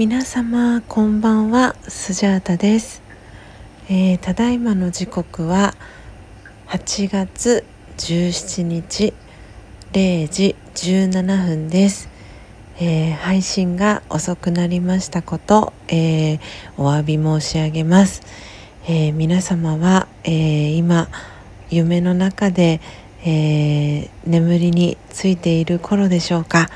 皆様こんばんは。スジャータです、えー、ただいまの時刻は8月17日0時17分です、えー、配信が遅くなりましたこと、えー、お詫び申し上げます、え皆様は、え今夢の中で、え眠りについている頃でしょうか、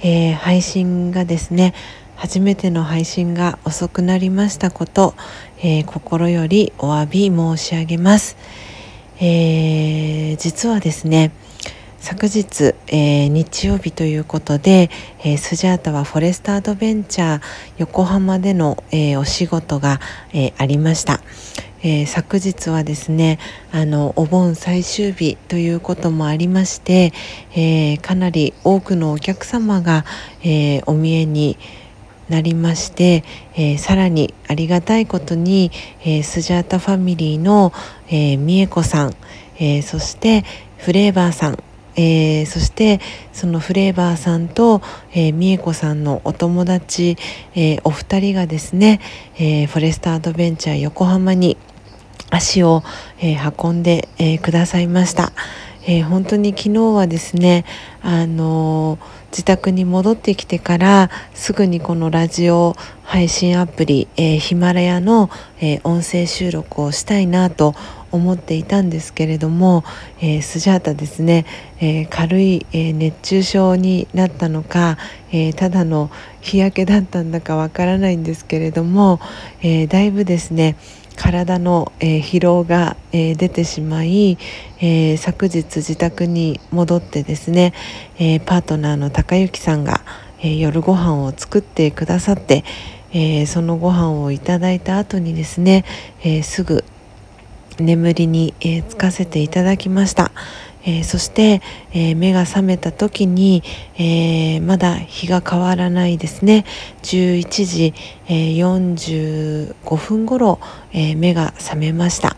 え配信がですね初めての配信が遅くなりましたこと、えー、心よりお詫び申し上げます、えー、実はですね昨日、えー、日曜日ということで、えー、スジャータはフォレストアドベンチャー横浜での、えー、お仕事が、えありました、え昨日はですねあのお盆最終日ということもありまして、えかなり多くのお客様が、えお見えに、なりまして、えー、さらにありがたいことに、えー、スジャータファミリーの、えー、美恵子さん、えー、そしてフレーバーさんえー、そしてそのフレーバーさんと、えー、美恵子さんのお友達、えー、お二人がですね、えー、フォレストアドベンチャー横浜に足を、えー、運んで、えー、くださいました。えー、本当に昨日はですね、あのー、自宅に戻ってきてからすぐにこのラジオ配信アプリ、えー、ヒマラヤの、え音声収録をしたいなと思っていたんですけれども、えスジャータですね、え軽い、え熱中症になったのか、えただの日焼けだったんだかわからないんですけれども、えだいぶですね体の、えー、疲労が、えー、出てしまい、えー、昨日自宅に戻ってですね、えパートナーの高之さんが、え夜ご飯を作ってくださって、えそのご飯をいただいた後にですね、えすぐ眠りに、えつかせていただきました。えー、そして、えー、目が覚めた時に、えー、まだ日が変わらないですね11時、え45分頃、え目が覚めました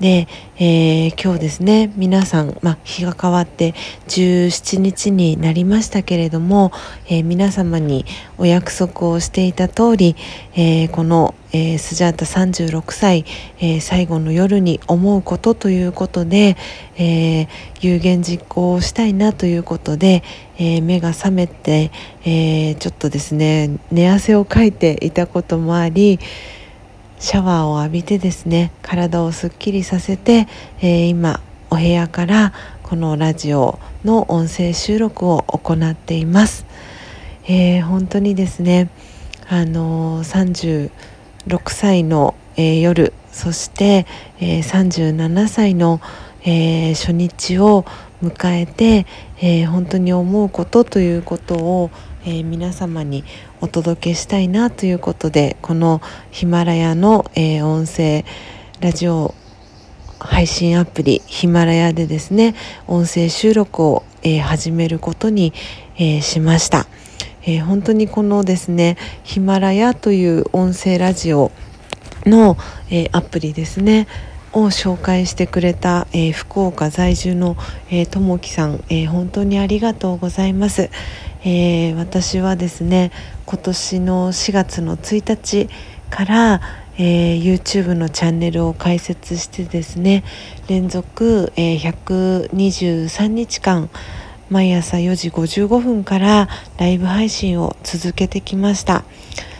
で、え今日ですね皆さん、ま日が変わって17日になりましたけれども、え皆様にお約束をしていた通り、えこのえー、スジャータ36歳、えー、最後の夜に思うことということで、えー、有言実行をしたいなということで、え目が覚めて、えちょっとですね寝汗をかいていたこともありシャワーを浴びてですね体をすっきりさせて、え今お部屋からこのラジオの音声収録を行っています。え本当にですねあのー6歳の、えー、夜そして、えー、37歳の、えー、初日を迎えて、え本当に思うことということを、え皆様にお届けしたいなということでこのヒマラヤの、え音声ラジオ配信アプリヒマラヤでですね音声収録を、え始めることに、えしました。えー、本当にこのですねヒマラヤという音声ラジオの、えー、アプリですねを紹介してくれた、えー、福岡在住のともきさん、えー、本当にありがとうございます、えー、私はですね今年の4月の1日から、えー、YouTube のチャンネルを開設してですね連続、えー、123日間毎朝4時55分からライブ配信を続けてきました。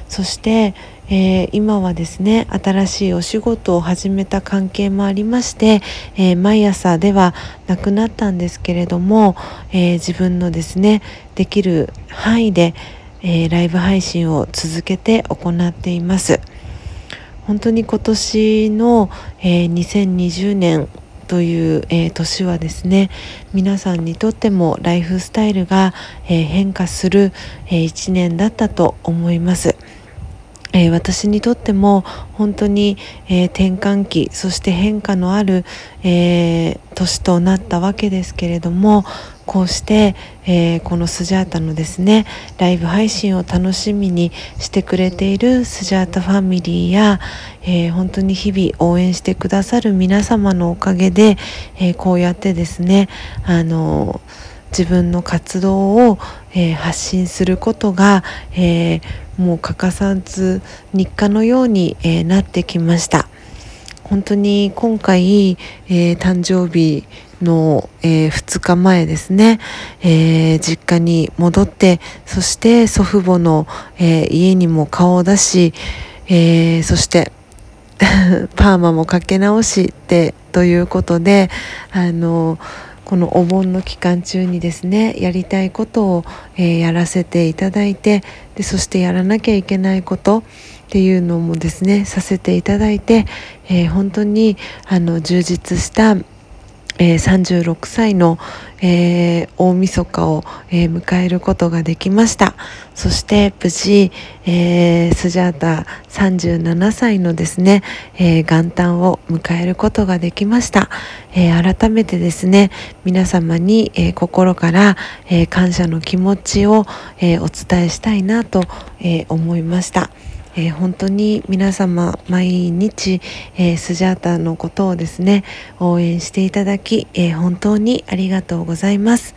そして、えー、今はですね新しいお仕事を始めた関係もありまして、えー、毎朝ではなくなったんですけれども、えー、自分のですねできる範囲で、えライブ配信を続けて行っています。本当に今年の、え2020年という、えー、年はですね皆さんにとってもライフスタイルが、えー、変化する、えー、1年だったと思います。えー、私にとっても本当に、えー、転換期そして変化のある、えー、年となったわけですけれどもこうして、えー、このスジャータのですねライブ配信を楽しみにしてくれているスジャータファミリーや、えー、本当に日々応援してくださる皆様のおかげで、えー、こうやってですねあの自分の活動を、えー、発信することが、えー、もう欠かさず日課のように、えなってきました。本当に今回、え誕生日の、え2日前ですね、え実家に戻ってそして祖父母の、え家にも顔を出し、えそして パーマもかけ直してということであのこのお盆の期間中にですねやりたいことを、え、やらせていただいてでそしてやらなきゃいけないことっていうのもですねさせていただいて、えー、本当にあの充実したえー、36歳の、えー、大晦日を、えー、迎えることができましたそして無事、えー、スジャータ37歳のですね、え元旦を迎えることができました、え改めてですね皆様に、え心から、え感謝の気持ちを、えお伝えしたいなと、え思いました。えー、本当に皆様毎日、えー、スジャータのことをですね応援していただき、えー、本当にありがとうございます。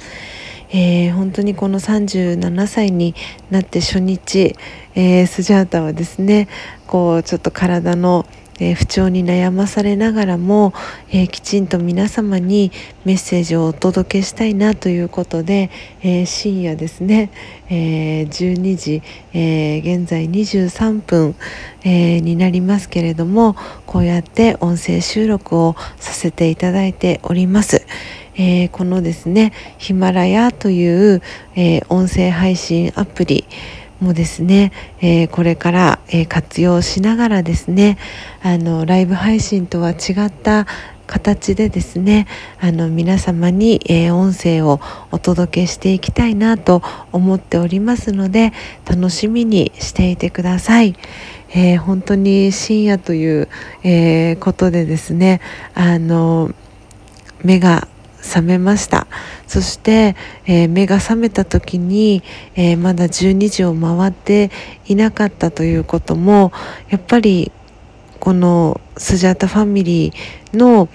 えー、本当にこの37歳になって初日、えー、スジャータはですねこうちょっと体のえー、不調に悩まされながらも、えー、きちんと皆様にメッセージをお届けしたいなということで、えー、深夜ですね、え12時、え現在23分、えになりますけれどもこうやって音声収録をさせていただいております。えこのですねヒマラヤという、え音声配信アプリもですね、えー、これから、えー、活用しながらですねあのライブ配信とは違った形でですねあの皆様に、えー、音声をお届けしていきたいなと思っておりますので楽しみにしていてください。えー、本当に深夜という、えー、ことでですねあの目が覚めましたそして、えー、目が覚めた時に、えー、まだ12時を回っていなかったということもやっぱりこのスジャータファミリーの、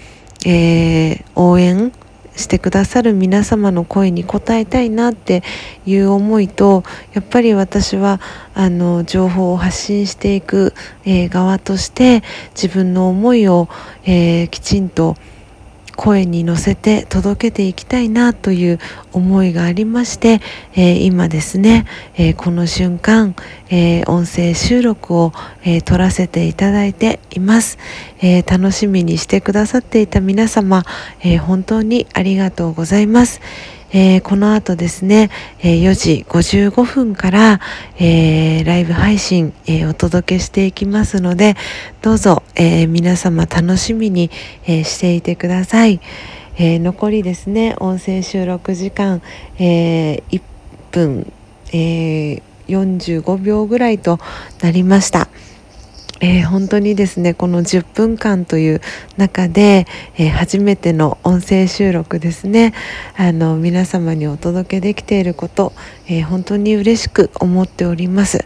えー、応援してくださる皆様の声に応えたいなっていう思いとやっぱり私はあの情報を発信していく、えー、側として自分の思いを、えー、きちんと声に乗せて届けていきたいなという思いがありまして、えー、今ですね、えー、この瞬間、えー、音声収録を、え撮らせていただいています、え楽しみにしてくださっていた皆様、え本当にありがとうございます。えー、この後ですね、えー、4時55分から、えー、ライブ配信、えお届けしていきますので、どうぞ、え皆様楽しみに、えしていてください。え残りですね、音声収録時間、え1分、え45秒ぐらいとなりました。えー、本当にですねこの10分間という中で、えー、初めての音声収録ですね。あの皆様にお届けできていること、えー、本当に嬉しく思っております。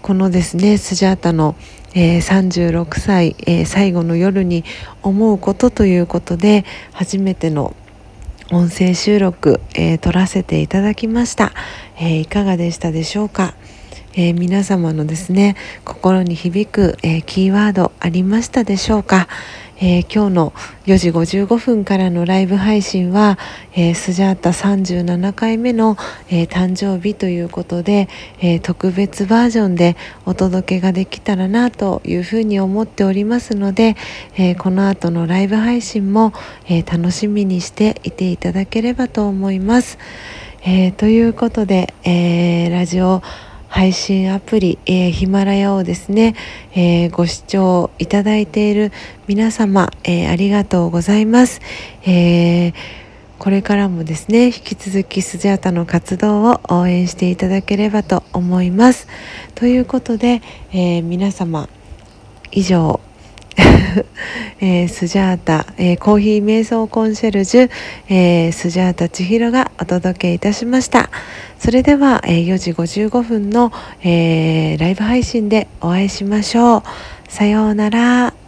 このですねスジャータの、え36歳、え最後の夜に思うことということで初めての音声収録、え撮らせていただきました、えいかがでしたでしょうか？えー、皆様のですね心に響く、えー、キーワードありましたでしょうか、えー、今日の4時55分からのライブ配信は、え、スジャータ37回目の、え、誕生日ということで、え特別バージョンでお届けができたらなというふうに思っておりますので、えこの後のライブ配信も、え楽しみにしていていただければと思います。えということで、えラジオ配信アプリ、えー、ヒマラヤをですね、えー、ご視聴いただいている皆様、えー、ありがとうございます。えこれからもですね、引き続きスジャータの活動を応援していただければと思います。ということで、え皆様、以上、えー、スジャータ、えー、コーヒー瞑想コンシェルジュ、えー、スジャータ千尋がお届けいたしました。それでは、え4時55分の、えライブ配信でお会いしましょう。さようなら。